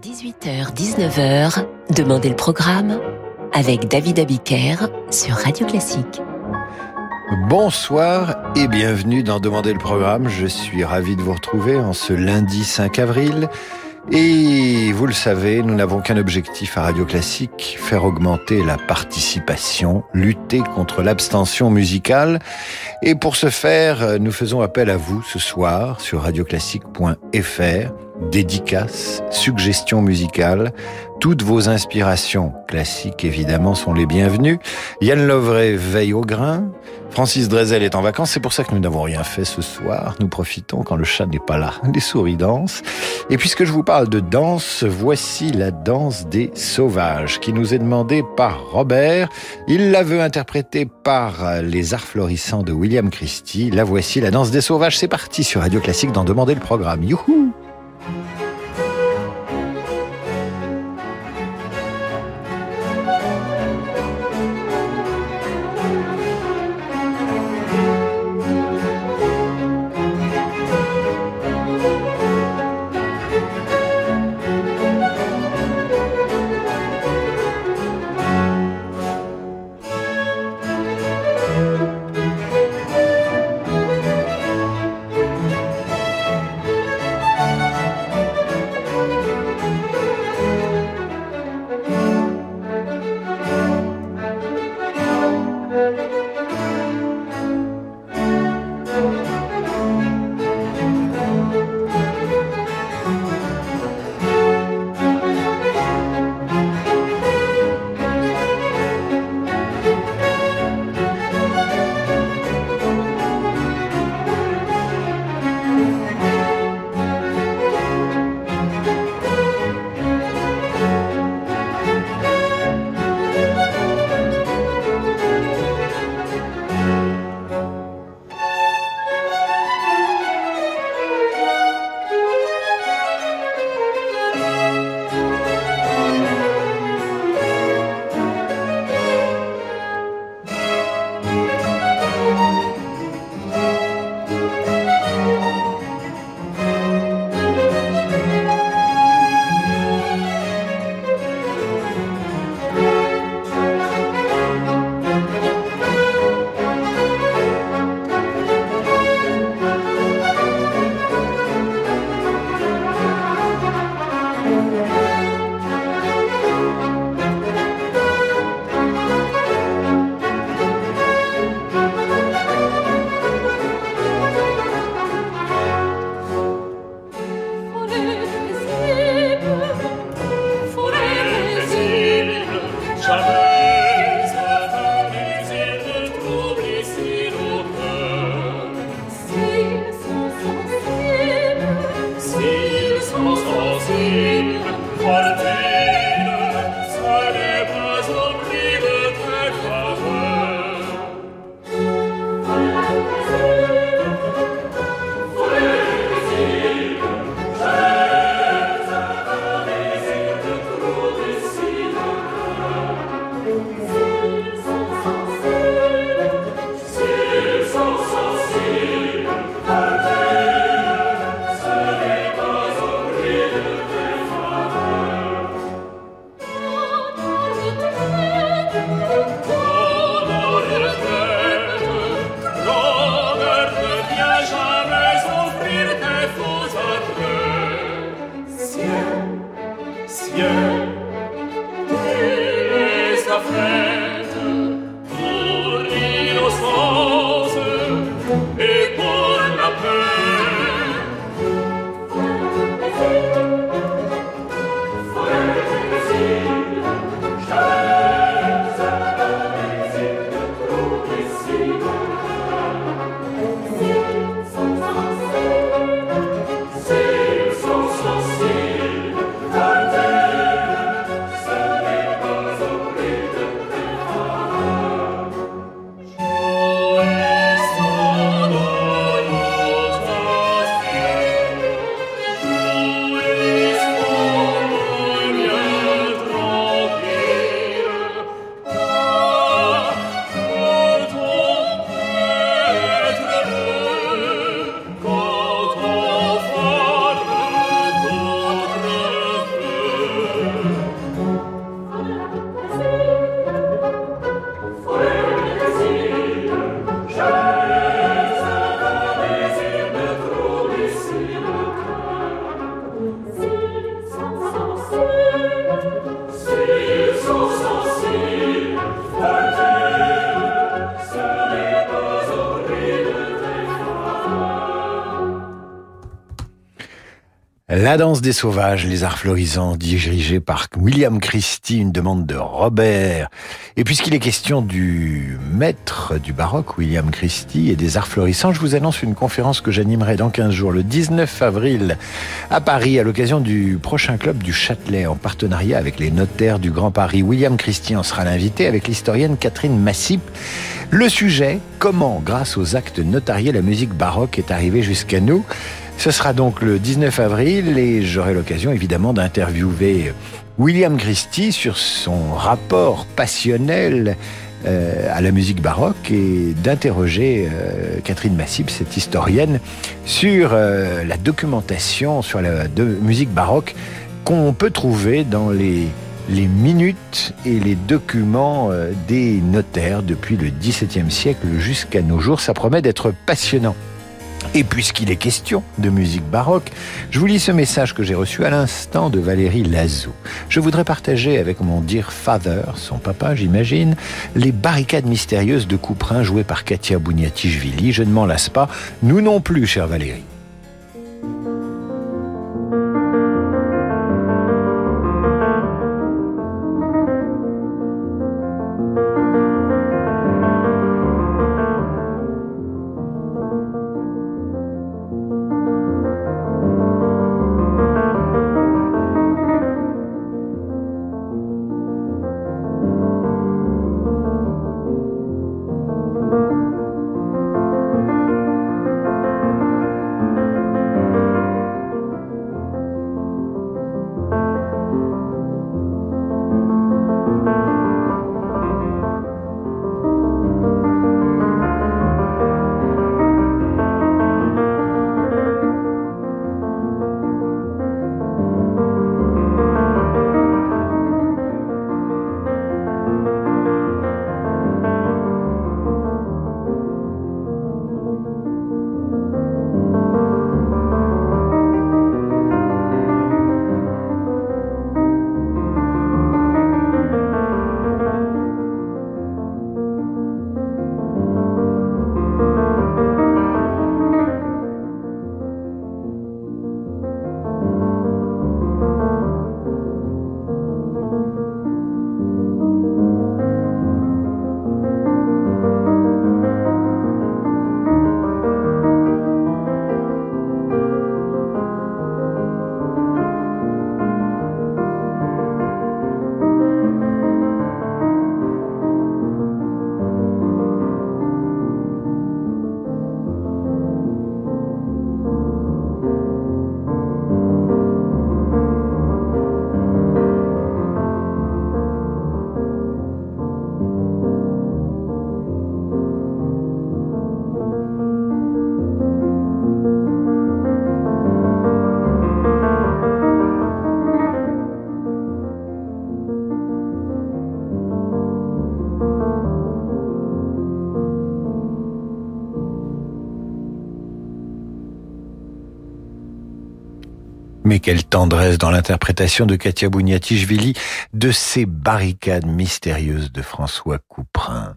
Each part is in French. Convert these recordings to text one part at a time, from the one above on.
18h-19h, Demandez le programme avec David Abiker sur Radio Classique. Bonsoir et bienvenue dans Demandez le programme. Je suis ravi de vous retrouver en ce lundi 5 avril. Et vous le savez, nous n'avons qu'un objectif à Radio Classique, faire augmenter la participation, lutter contre l'abstention musicale. Et pour ce faire, nous faisons appel à vous ce soir sur radioclassique.fr dédicaces, suggestions musicales. Toutes vos inspirations classiques, évidemment, sont les bienvenues. Yann Lovray veille au grain. Francis Drezel est en vacances. C'est pour ça que nous n'avons rien fait ce soir. Nous profitons quand le chat n'est pas là. Les souris dansent. Et puisque je vous parle de danse, voici la danse des sauvages qui nous est demandée par Robert. Il la veut interpréter par les arts florissants de William Christie. La voici, la danse des sauvages. C'est parti sur Radio Classique d'en demander le programme. Youhou! La danse des sauvages, les arts florisants, dirigé par William Christie, une demande de Robert. Et puisqu'il est question du maître du baroque, William Christie, et des arts florissants, je vous annonce une conférence que j'animerai dans 15 jours, le 19 avril, à Paris, à l'occasion du prochain club du Châtelet, en partenariat avec les notaires du Grand Paris. William Christie en sera l'invité avec l'historienne Catherine Massip. Le sujet, comment, grâce aux actes notariés, la musique baroque est arrivée jusqu'à nous? Ce sera donc le 19 avril et j'aurai l'occasion évidemment d'interviewer William Christie sur son rapport passionnel euh, à la musique baroque et d'interroger euh, Catherine Massip, cette historienne, sur euh, la documentation sur la musique baroque qu'on peut trouver dans les, les minutes et les documents des notaires depuis le XVIIe siècle jusqu'à nos jours. Ça promet d'être passionnant. Et puisqu'il est question de musique baroque, je vous lis ce message que j'ai reçu à l'instant de Valérie Lazou. Je voudrais partager avec mon dear father, son papa j'imagine, les barricades mystérieuses de Couperin jouées par Katia Bouniatichvili. Je ne m'en lasse pas, nous non plus, chère Valérie. Mais quelle tendresse dans l'interprétation de Katia Bouniatichvili de ces barricades mystérieuses de François Couperin.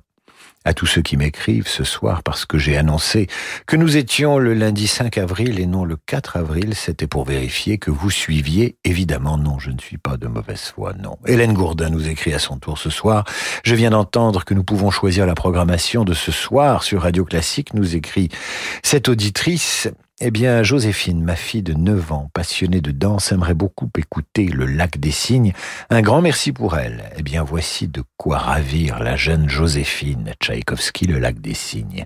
À tous ceux qui m'écrivent ce soir parce que j'ai annoncé que nous étions le lundi 5 avril et non le 4 avril, c'était pour vérifier que vous suiviez. Évidemment, non, je ne suis pas de mauvaise foi, non. Hélène Gourdin nous écrit à son tour ce soir. Je viens d'entendre que nous pouvons choisir la programmation de ce soir sur Radio Classique, nous écrit cette auditrice. Eh bien, Joséphine, ma fille de 9 ans, passionnée de danse, aimerait beaucoup écouter le lac des cygnes. Un grand merci pour elle. Eh bien, voici de quoi ravir la jeune Joséphine, Tchaïkovski, le lac des cygnes.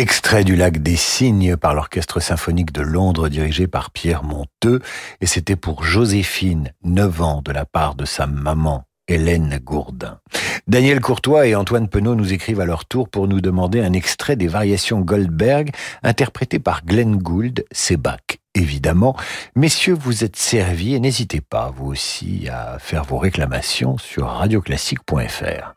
Extrait du lac des Cygnes par l'Orchestre symphonique de Londres dirigé par Pierre Monteux, et c'était pour Joséphine, 9 ans, de la part de sa maman, Hélène Gourdin. Daniel Courtois et Antoine Penaud nous écrivent à leur tour pour nous demander un extrait des variations Goldberg interprétées par Glenn Gould, Bach, évidemment. Messieurs, vous êtes servis et n'hésitez pas, vous aussi, à faire vos réclamations sur radioclassique.fr.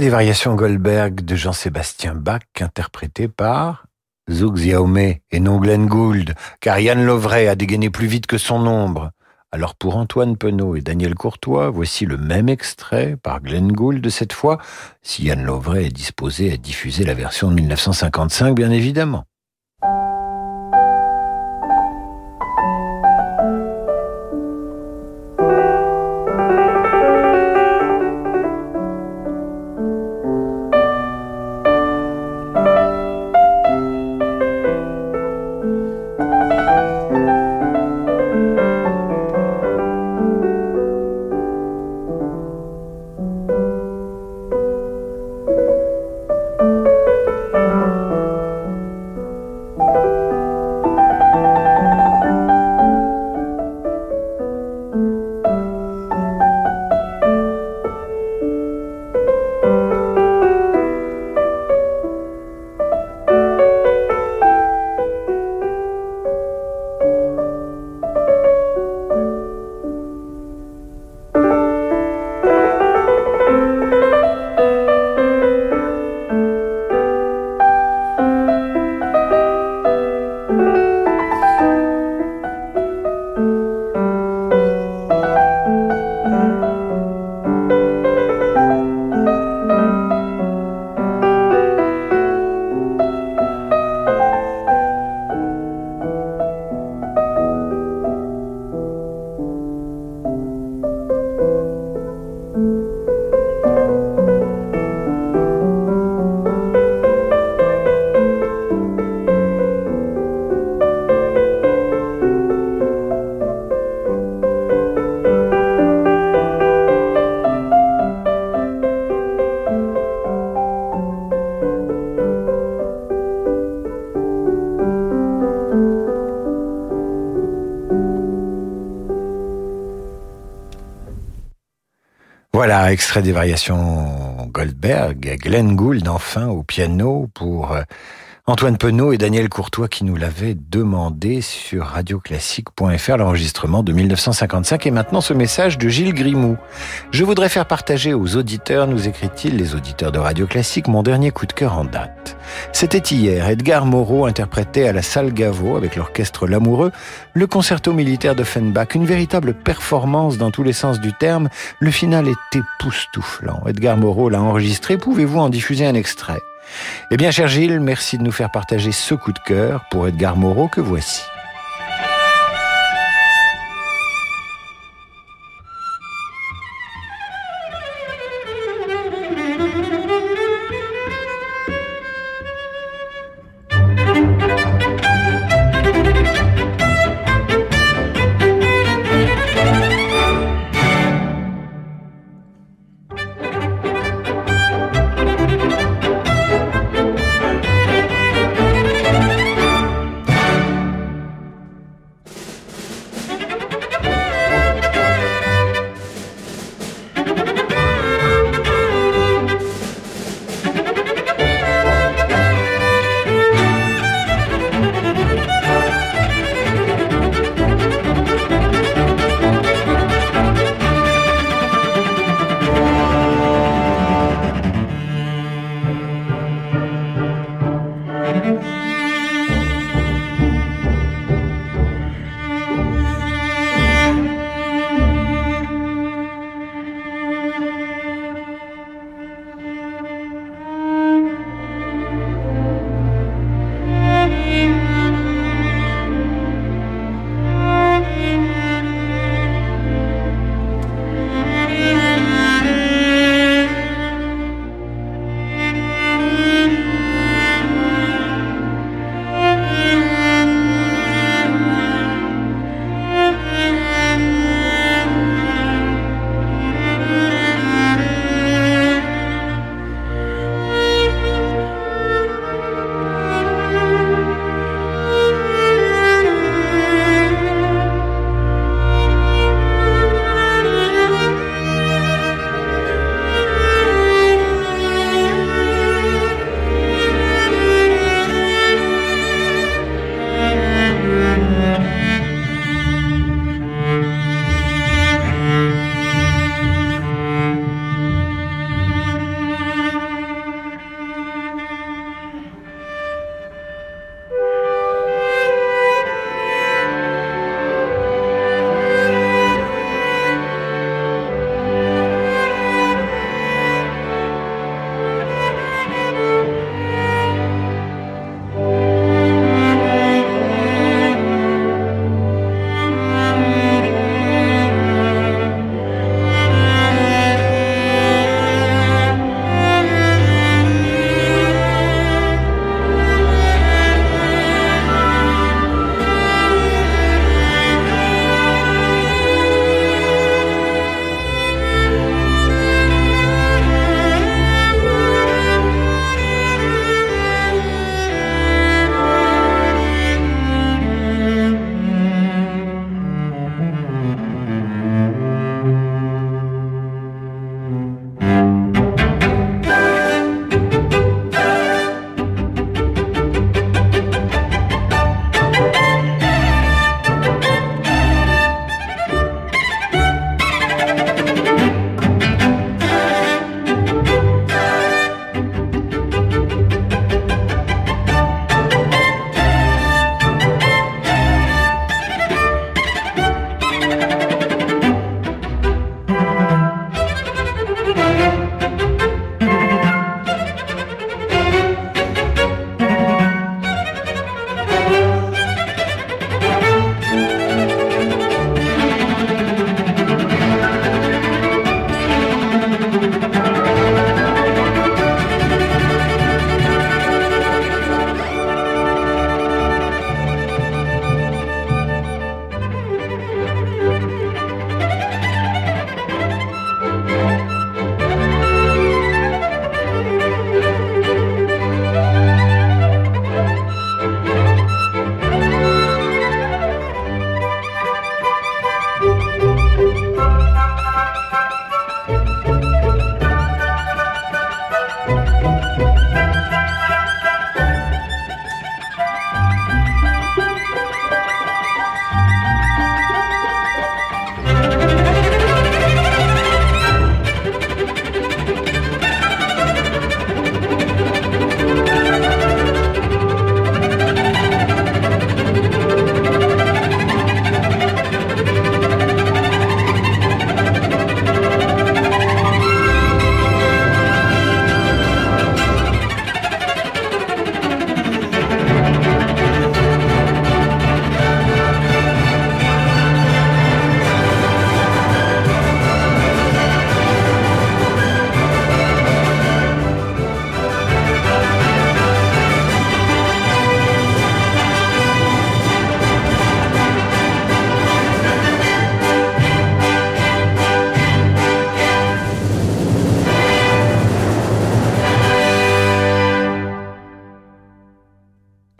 Des variations Goldberg de Jean-Sébastien Bach, interprété par Zouk Xiaomé et non Glenn Gould, car Yann Lovray a dégainé plus vite que son ombre. Alors pour Antoine Penaud et Daniel Courtois, voici le même extrait par Glenn Gould cette fois, si Yann Lovray est disposé à diffuser la version de 1955 bien évidemment. Extrait des variations Goldberg, Glenn Gould enfin au piano pour euh, Antoine Penaud et Daniel Courtois qui nous l'avaient demandé sur radioclassique.fr l'enregistrement de 1955 et maintenant ce message de Gilles Grimou. Je voudrais faire partager aux auditeurs, nous écrit-il, les auditeurs de Radio Classique, mon dernier coup de cœur en date. C'était hier, Edgar Moreau interprétait à la salle Gaveau avec l'orchestre L'Amoureux le concerto militaire de Fenbach, une véritable performance dans tous les sens du terme. Le final est époustouflant. Edgar Moreau l'a enregistré, pouvez-vous en diffuser un extrait? Eh bien, cher Gilles, merci de nous faire partager ce coup de cœur pour Edgar Moreau que voici.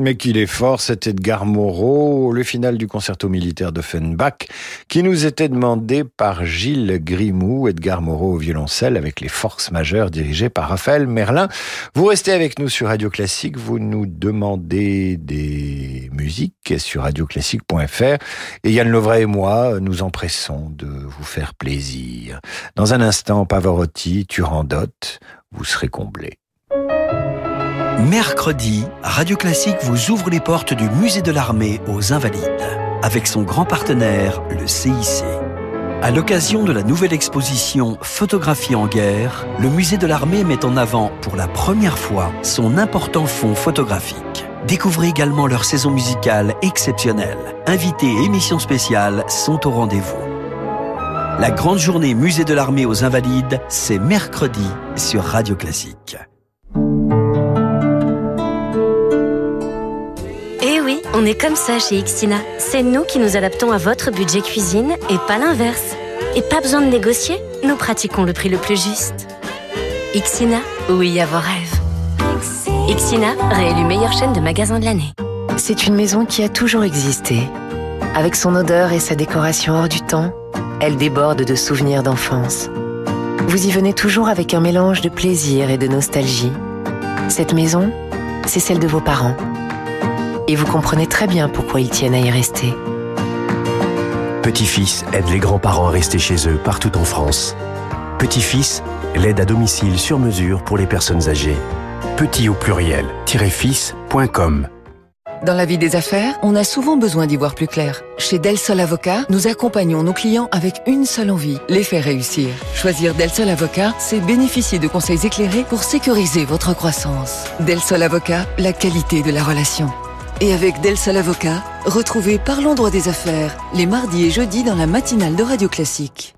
Mais qu'il est fort, c'est Edgar Moreau, le final du concerto militaire de Fenbach, qui nous était demandé par Gilles Grimou, Edgar Moreau au violoncelle, avec les forces majeures dirigées par Raphaël Merlin. Vous restez avec nous sur Radio Classique, vous nous demandez des musiques sur radioclassique.fr, et Yann Lovray et moi nous empressons de vous faire plaisir. Dans un instant, Pavarotti, Turandot, vous serez comblés. Mercredi, Radio Classique vous ouvre les portes du Musée de l'Armée aux Invalides, avec son grand partenaire, le CIC. À l'occasion de la nouvelle exposition Photographie en guerre, le Musée de l'Armée met en avant pour la première fois son important fonds photographique. Découvrez également leur saison musicale exceptionnelle. Invités et émissions spéciales sont au rendez-vous. La grande journée Musée de l'Armée aux Invalides, c'est mercredi sur Radio Classique. On est comme ça chez Xtina. C'est nous qui nous adaptons à votre budget cuisine et pas l'inverse. Et pas besoin de négocier, nous pratiquons le prix le plus juste. Xina, oui à vos rêves. Xina, réélu meilleure chaîne de magasins de l'année. C'est une maison qui a toujours existé. Avec son odeur et sa décoration hors du temps, elle déborde de souvenirs d'enfance. Vous y venez toujours avec un mélange de plaisir et de nostalgie. Cette maison, c'est celle de vos parents et vous comprenez très bien pourquoi ils tiennent à y rester. Petit-fils aide les grands-parents à rester chez eux partout en France. Petit-fils, l'aide à domicile sur mesure pour les personnes âgées. Petit au pluriel, fils.com. Dans la vie des affaires, on a souvent besoin d'y voir plus clair. Chez Del Sol Avocat, nous accompagnons nos clients avec une seule envie, les faire réussir. Choisir Del Sol Avocat, c'est bénéficier de conseils éclairés pour sécuriser votre croissance. Del Sol Avocat, la qualité de la relation. Et avec Del Sol Avocat, retrouvez Parlons droit des affaires les mardis et jeudis dans la matinale de Radio Classique.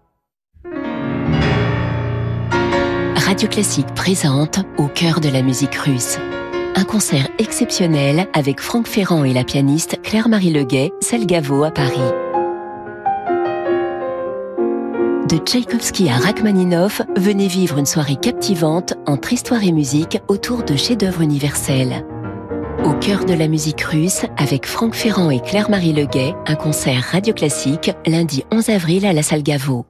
Radio Classique présente Au cœur de la musique russe. Un concert exceptionnel avec Franck Ferrand et la pianiste Claire-Marie Leguet, Selgavo à Paris. De Tchaïkovski à Rachmaninoff, venez vivre une soirée captivante entre histoire et musique autour de chefs-d'œuvre universels. Au cœur de la musique russe, avec Franck Ferrand et Claire-Marie Leguet, un concert radio classique lundi 11 avril à la salle Gaveau.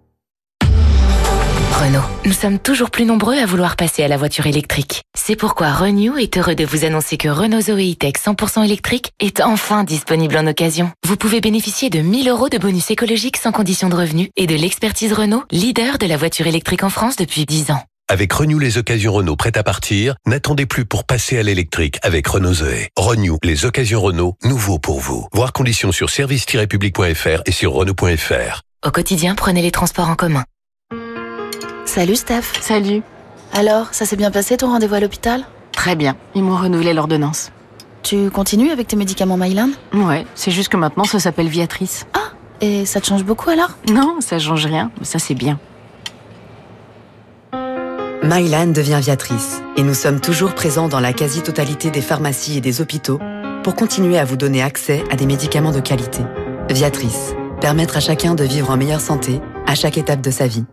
Renault. Nous sommes toujours plus nombreux à vouloir passer à la voiture électrique. C'est pourquoi Renew est heureux de vous annoncer que Renault Zoe E-Tech 100% électrique est enfin disponible en occasion. Vous pouvez bénéficier de 1000 euros de bonus écologique sans condition de revenu et de l'expertise Renault, leader de la voiture électrique en France depuis 10 ans. Avec Renew les occasions Renault prêtes à partir, n'attendez plus pour passer à l'électrique avec Renault Zoé. Renew les occasions Renault, nouveau pour vous. Voir conditions sur service-public.fr et sur Renault.fr. Au quotidien, prenez les transports en commun. Salut Steph. Salut. Alors, ça s'est bien passé ton rendez-vous à l'hôpital? Très bien, ils m'ont renouvelé l'ordonnance. Tu continues avec tes médicaments Mylan? Ouais, c'est juste que maintenant ça s'appelle Viatrice. Ah, et ça te change beaucoup alors? Non, ça change rien, mais ça c'est bien. Mylan devient Viatrice et nous sommes toujours présents dans la quasi-totalité des pharmacies et des hôpitaux pour continuer à vous donner accès à des médicaments de qualité. Viatrice, permettre à chacun de vivre en meilleure santé à chaque étape de sa vie.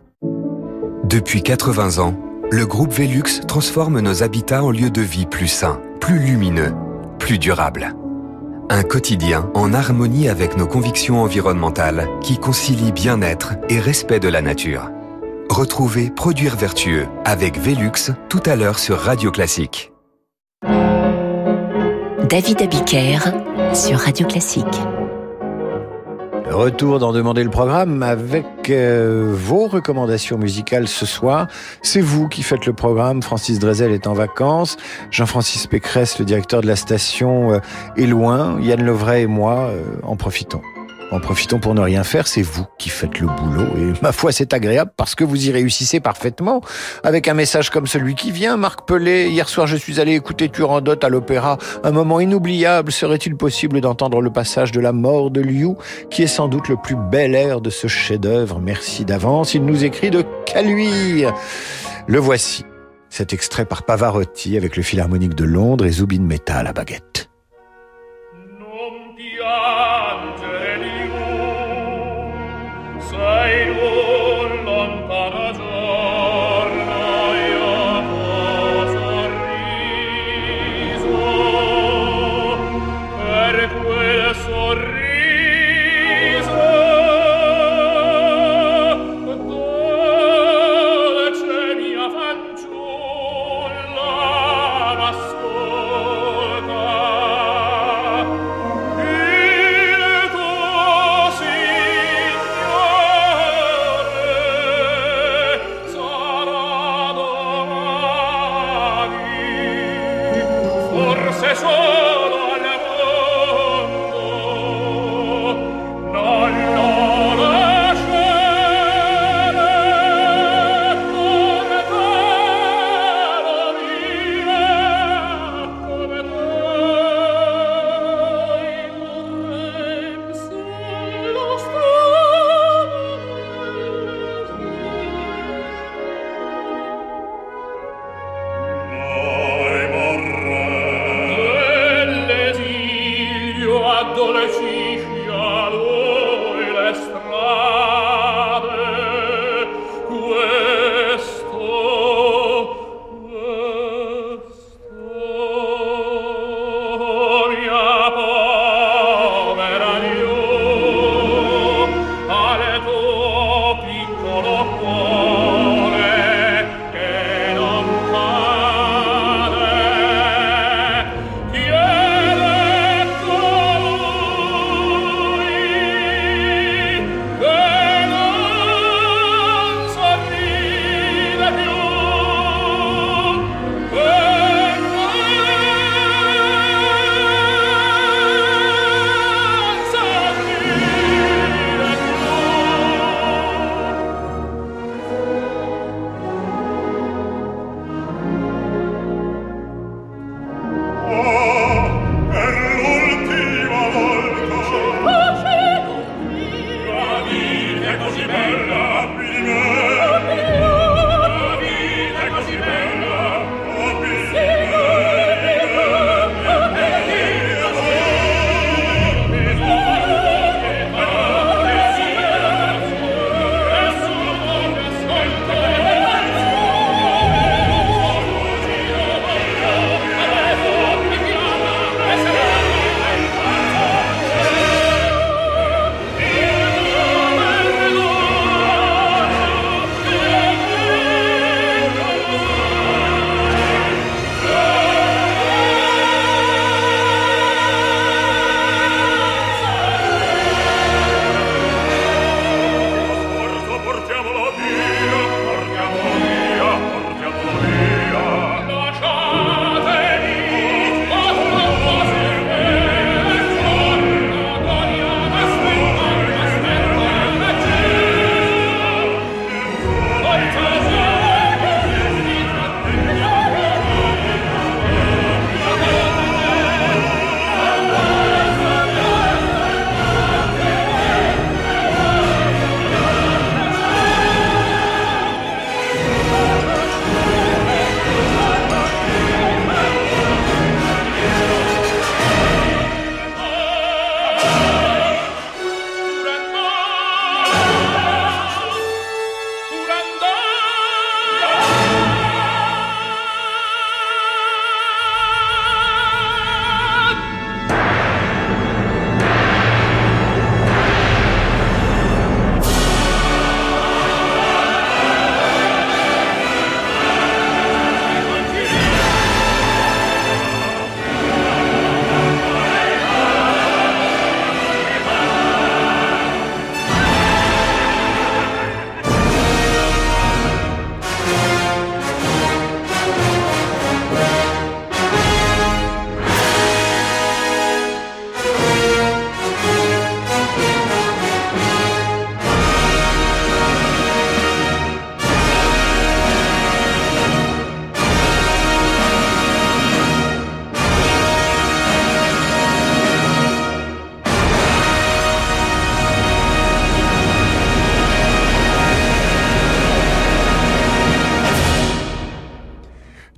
Depuis 80 ans, le groupe Velux transforme nos habitats en lieux de vie plus sains, plus lumineux, plus durables. Un quotidien en harmonie avec nos convictions environnementales qui concilie bien-être et respect de la nature. Retrouvez Produire Vertueux avec Velux tout à l'heure sur Radio Classique. David Abiker sur Radio Classique. Retour d'en demander le programme avec euh, vos recommandations musicales ce soir. C'est vous qui faites le programme. Francis Drezel est en vacances. Jean-Francis Pécresse, le directeur de la station, euh, est loin. Yann Lovray et moi euh, en profitons. En profitons pour ne rien faire, c'est vous qui faites le boulot. Et ma foi, c'est agréable parce que vous y réussissez parfaitement. Avec un message comme celui qui vient, Marc Pelé, hier soir je suis allé écouter Turandot à l'opéra. Un moment inoubliable. Serait-il possible d'entendre le passage de la mort de Liu, qui est sans doute le plus bel air de ce chef-d'œuvre Merci d'avance. Il nous écrit de Caluire. Le voici. Cet extrait par Pavarotti avec le Philharmonique de Londres et Zubin Mehta à la baguette.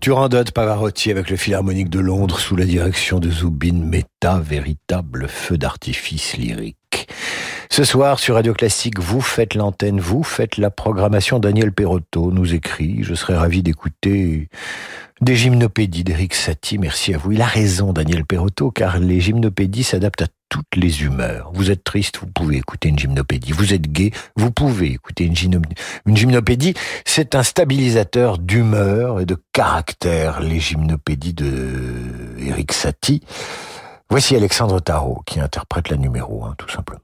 Turandot Pavarotti avec le Philharmonique de Londres sous la direction de Zubin Mehta, véritable feu d'artifice lyrique. Ce soir, sur Radio Classique, vous faites l'antenne, vous faites la programmation. Daniel Perotto nous écrit, je serais ravi d'écouter des gymnopédies d'Eric Satie. Merci à vous. Il a raison, Daniel Perotto, car les gymnopédies s'adaptent à toutes les humeurs. Vous êtes triste, vous pouvez écouter une gymnopédie. Vous êtes gay, vous pouvez écouter une, une gymnopédie. C'est un stabilisateur d'humeur et de caractère, les gymnopédies de Eric Satie. Voici Alexandre Tarot qui interprète la numéro 1, tout simplement.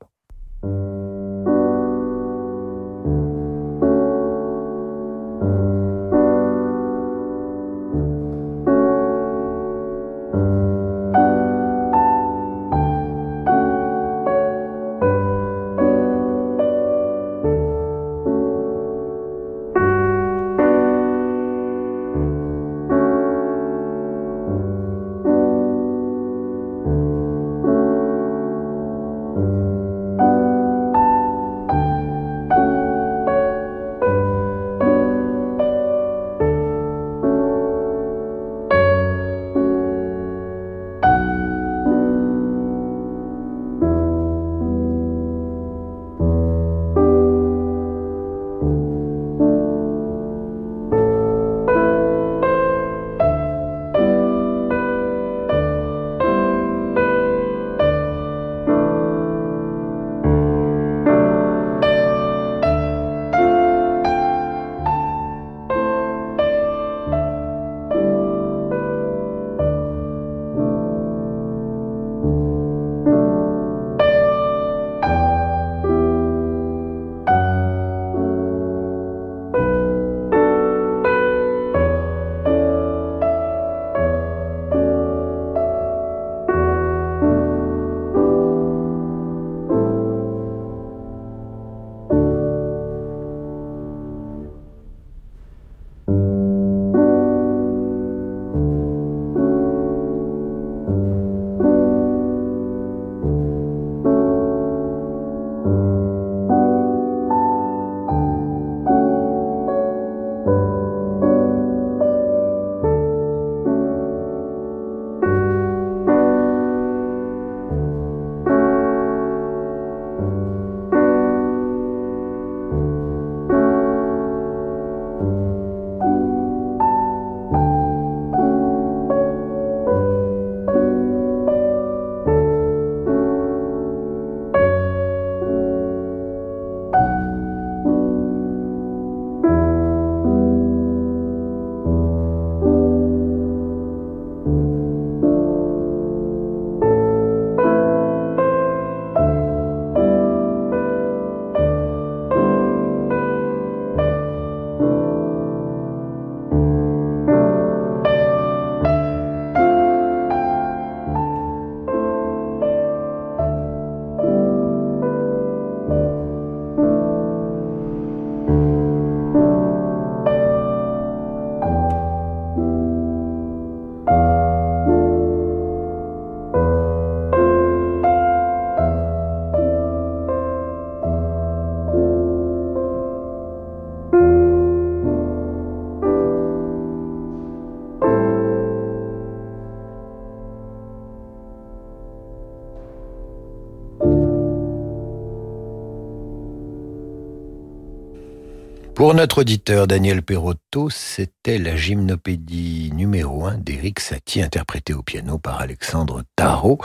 Pour notre auditeur Daniel Perotto, c'était la gymnopédie numéro 1 d'Éric Satie, interprétée au piano par Alexandre Tarot.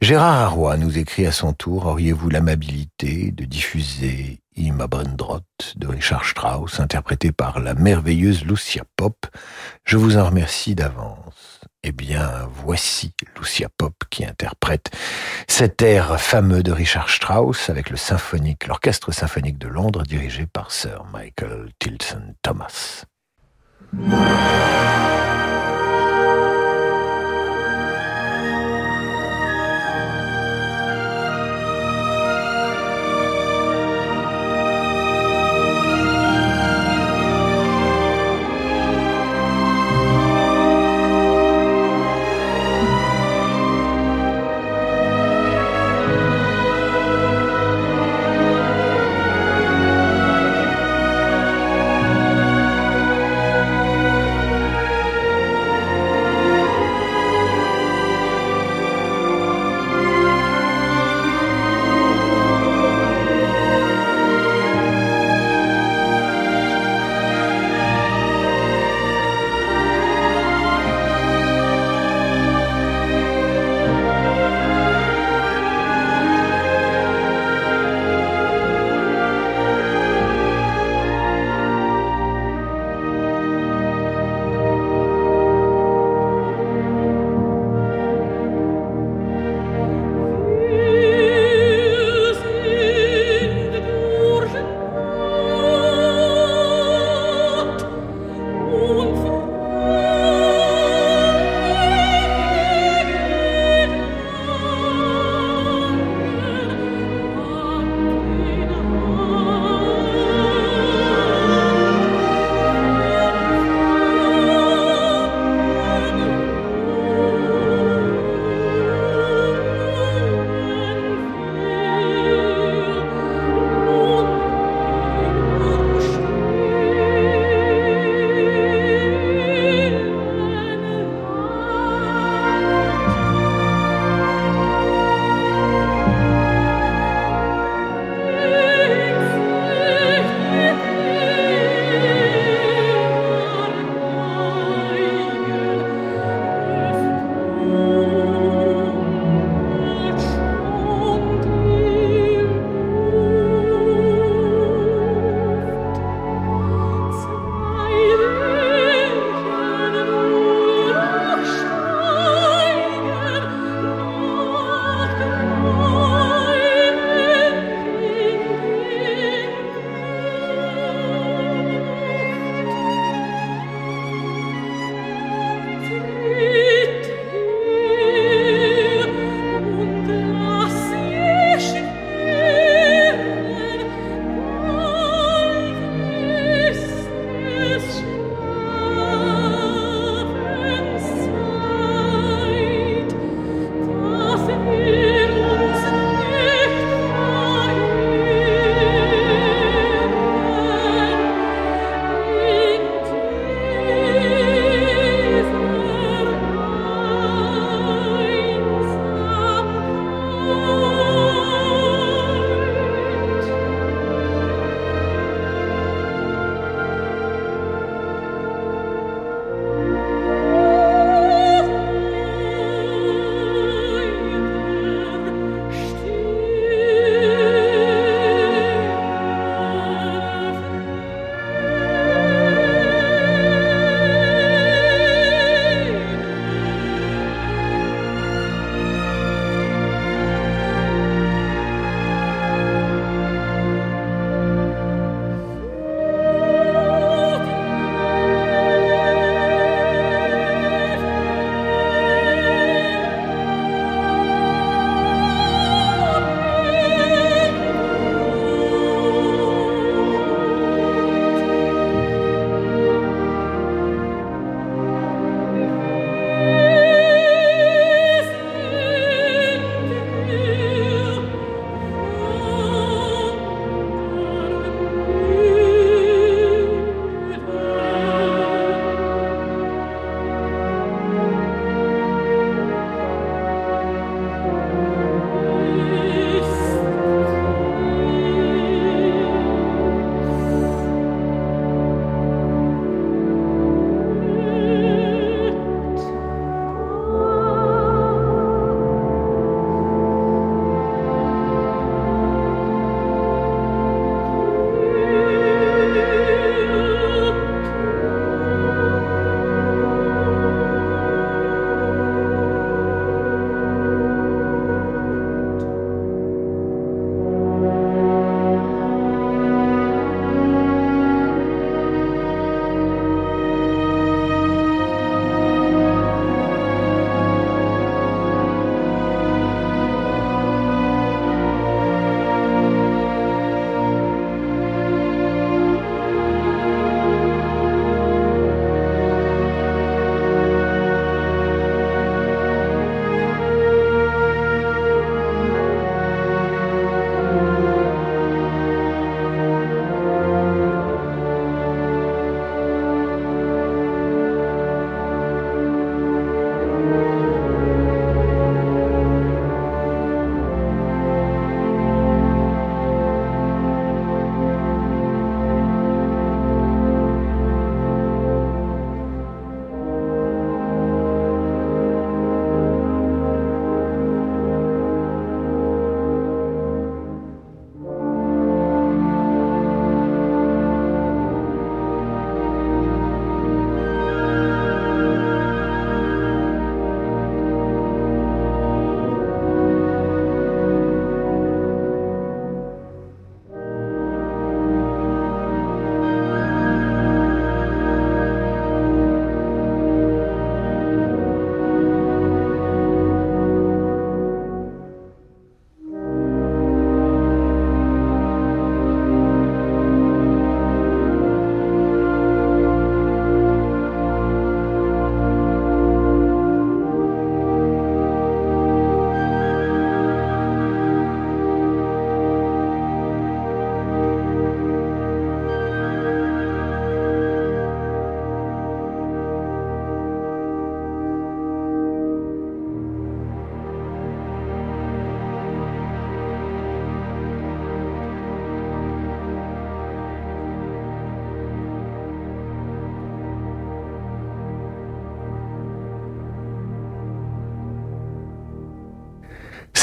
Gérard Arroy nous écrit à son tour, auriez-vous l'amabilité de diffuser Ima Brandrot de Richard Strauss, interprété par la merveilleuse Lucia Pop? Je vous en remercie d'avance. Eh bien, voici Lucia Pop qui interprète cet air fameux de Richard Strauss avec l'orchestre symphonique de Londres dirigé par Sir Michael Tilson Thomas.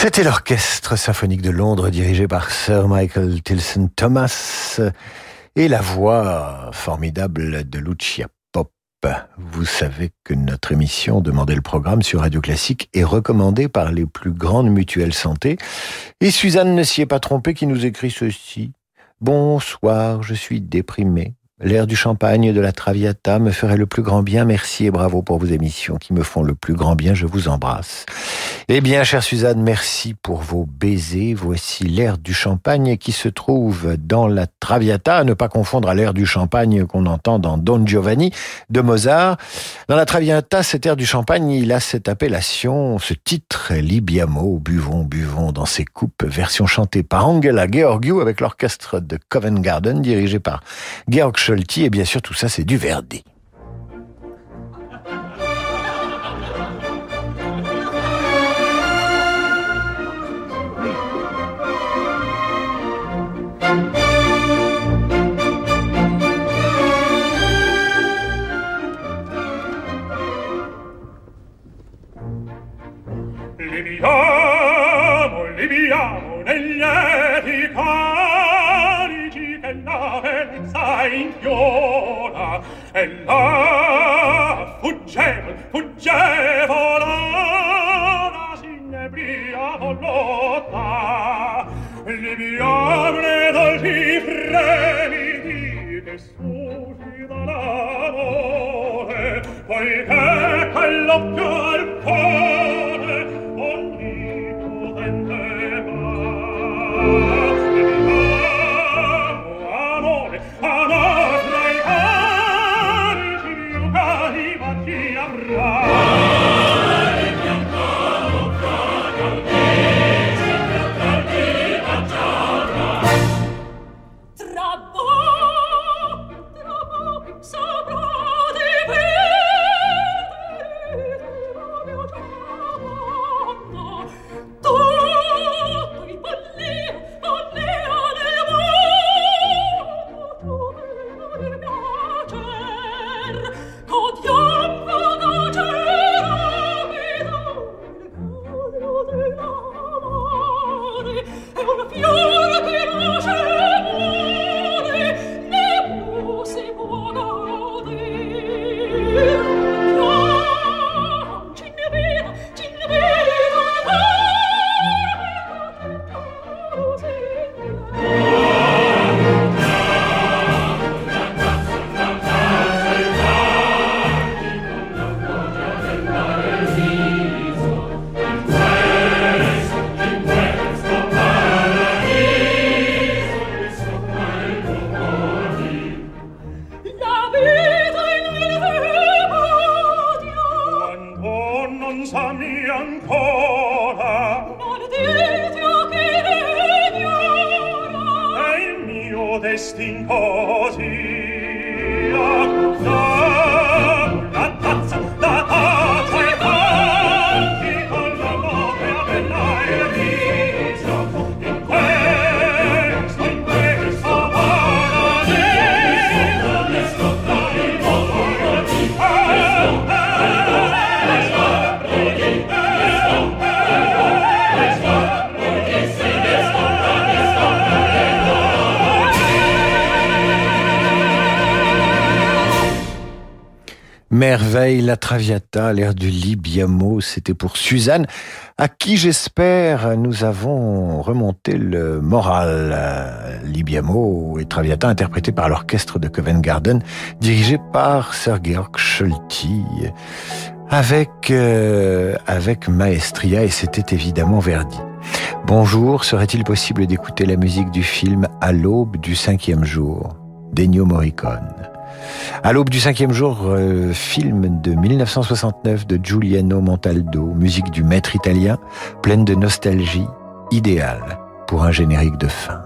C'était l'orchestre symphonique de Londres dirigé par Sir Michael Tilson Thomas et la voix formidable de Lucia Pop. Vous savez que notre émission Demandez le programme sur Radio Classique est recommandée par les plus grandes mutuelles santé. Et Suzanne ne s'y est pas trompée qui nous écrit ceci. Bonsoir, je suis déprimé. L'air du champagne de la Traviata me ferait le plus grand bien. Merci et bravo pour vos émissions qui me font le plus grand bien. Je vous embrasse. Eh bien, chère Suzanne, merci pour vos baisers. Voici l'air du champagne qui se trouve dans la Traviata, ne pas confondre à l'air du champagne qu'on entend dans Don Giovanni de Mozart. Dans la Traviata, cet air du champagne, il a cette appellation, ce titre, Libiamo, buvons, buvons dans ses coupes, version chantée par Angela Georgiou avec l'orchestre de Covent Garden dirigé par Georg et bien sûr tout ça c'est du Verdi. sola e là fuggevol fuggevol ora si nebria volota. Le miamre dolci fremiti che suscita l'amore poiché quell'occhio Merveille, la Traviata, l'air du Libiamo, c'était pour Suzanne, à qui j'espère nous avons remonté le moral. Libiamo et Traviata interprété par l'orchestre de Covent Garden, dirigé par Sir Georg Scholti, avec, euh, avec maestria, et c'était évidemment Verdi. Bonjour, serait-il possible d'écouter la musique du film À l'aube du cinquième jour d'Ennio Morricone? À l'aube du cinquième jour, euh, film de 1969 de Giuliano Montaldo, musique du maître italien, pleine de nostalgie, idéale pour un générique de fin.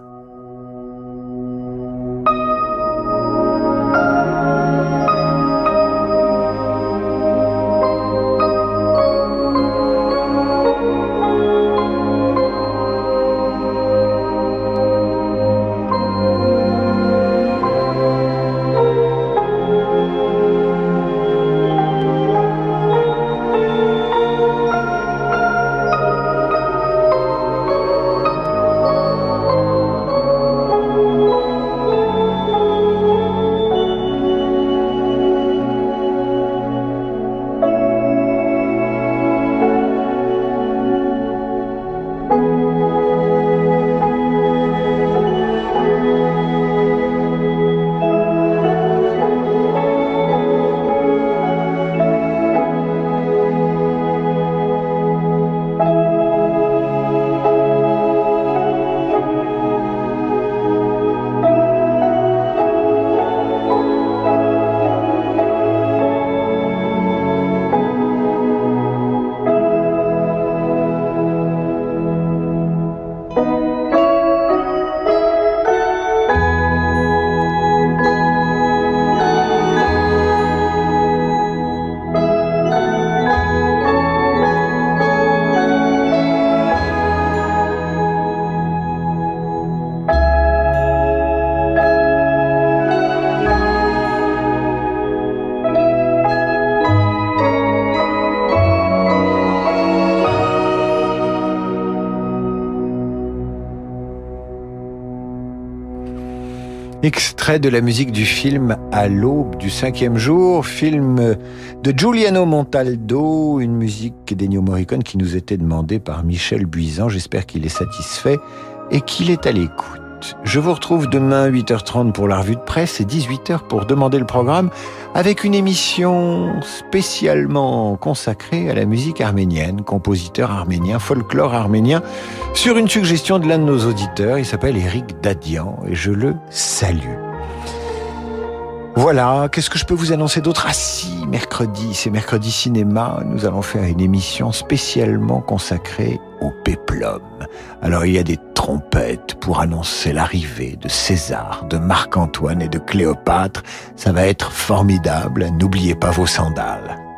Extrait de la musique du film À l'aube du cinquième jour, film de Giuliano Montaldo, une musique d'Ennio Morricone qui nous était demandée par Michel Buisan. J'espère qu'il est satisfait et qu'il est à l'écoute. Je vous retrouve demain 8h30 pour la revue de presse et 18h pour demander le programme avec une émission spécialement consacrée à la musique arménienne, compositeur arménien, folklore arménien, sur une suggestion de l'un de nos auditeurs. Il s'appelle Eric Dadian et je le salue. Voilà, qu'est-ce que je peux vous annoncer d'autre? Ah si, mercredi, c'est mercredi cinéma, nous allons faire une émission spécialement consacrée au péplum. Alors il y a des trompettes pour annoncer l'arrivée de César, de Marc-Antoine et de Cléopâtre. Ça va être formidable, n'oubliez pas vos sandales.